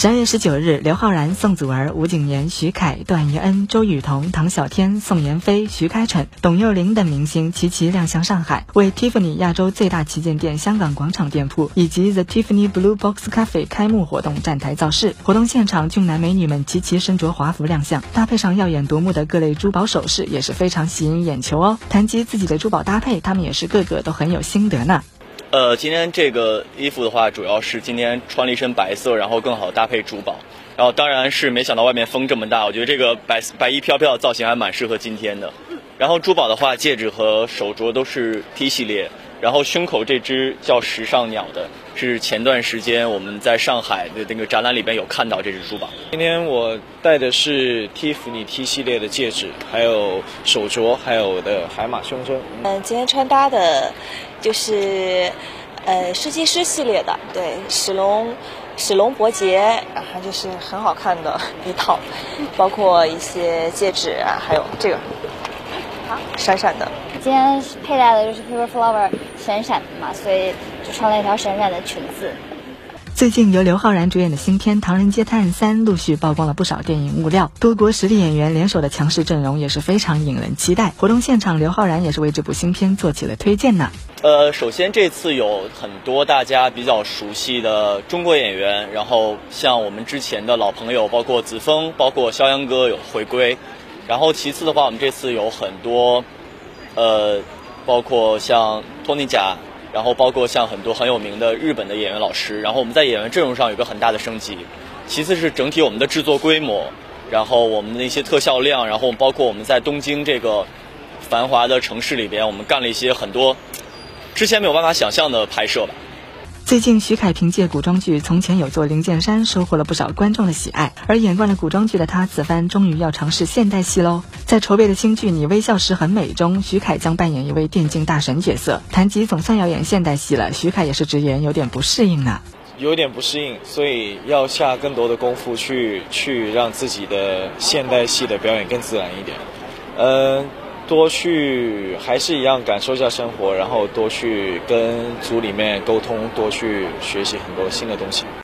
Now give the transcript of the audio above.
十二月十九日，刘昊然、宋祖儿、吴谨言、徐凯、段奕恩、周雨彤、唐小天、宋妍霏、徐开骋、董又霖等明星齐齐亮相上海，为 Tiffany 亚洲最大旗舰店香港广场店铺以及 The Tiffany Blue Box Cafe 开幕活动站台造势。活动现场，俊男美女们齐齐身着华服亮相，搭配上耀眼夺目的各类珠宝首饰，也是非常吸引眼球哦。谈及自己的珠宝搭配，他们也是个个都很有心得呢。呃，今天这个衣服的话，主要是今天穿了一身白色，然后更好搭配珠宝。然后当然是没想到外面风这么大，我觉得这个白白衣飘飘的造型还蛮适合今天的。然后珠宝的话，戒指和手镯都是 T 系列。然后胸口这只叫时尚鸟的，是前段时间我们在上海的那个展览里边有看到这只珠宝。今天我戴的是 Tiffany T 系列的戒指，还有手镯，还有我的海马胸针。嗯，今天穿搭的。就是，呃，设计师系列的，对，史隆，史隆伯杰，然后就是很好看的一套，包括一些戒指，还有这个，好，闪闪的。今天佩戴的就是 Paper Flower 闪闪的嘛，所以就穿了一条闪闪的裙子。最近由刘昊然主演的新片《唐人街探案三》陆续曝光了不少电影物料，多国实力演员联手的强势阵容也是非常引人期待。活动现场，刘昊然也是为这部新片做起了推荐呢。呃，首先这次有很多大家比较熟悉的中国演员，然后像我们之前的老朋友，包括子枫，包括肖央哥有回归。然后其次的话，我们这次有很多，呃，包括像托尼贾。然后包括像很多很有名的日本的演员老师，然后我们在演员阵容上有个很大的升级。其次是整体我们的制作规模，然后我们的一些特效量，然后包括我们在东京这个繁华的城市里边，我们干了一些很多之前没有办法想象的拍摄吧。最近，徐凯凭借古装剧《从前有座灵剑山》收获了不少观众的喜爱，而演惯了古装剧的他，此番终于要尝试现代戏喽。在筹备的新剧《你微笑时很美》中，徐凯将扮演一位电竞大神角色。谈及总算要演现代戏了，徐凯也是直言有点不适应呢。有点不适应，所以要下更多的功夫去去让自己的现代戏的表演更自然一点。嗯。多去还是一样感受一下生活，然后多去跟组里面沟通，多去学习很多新的东西。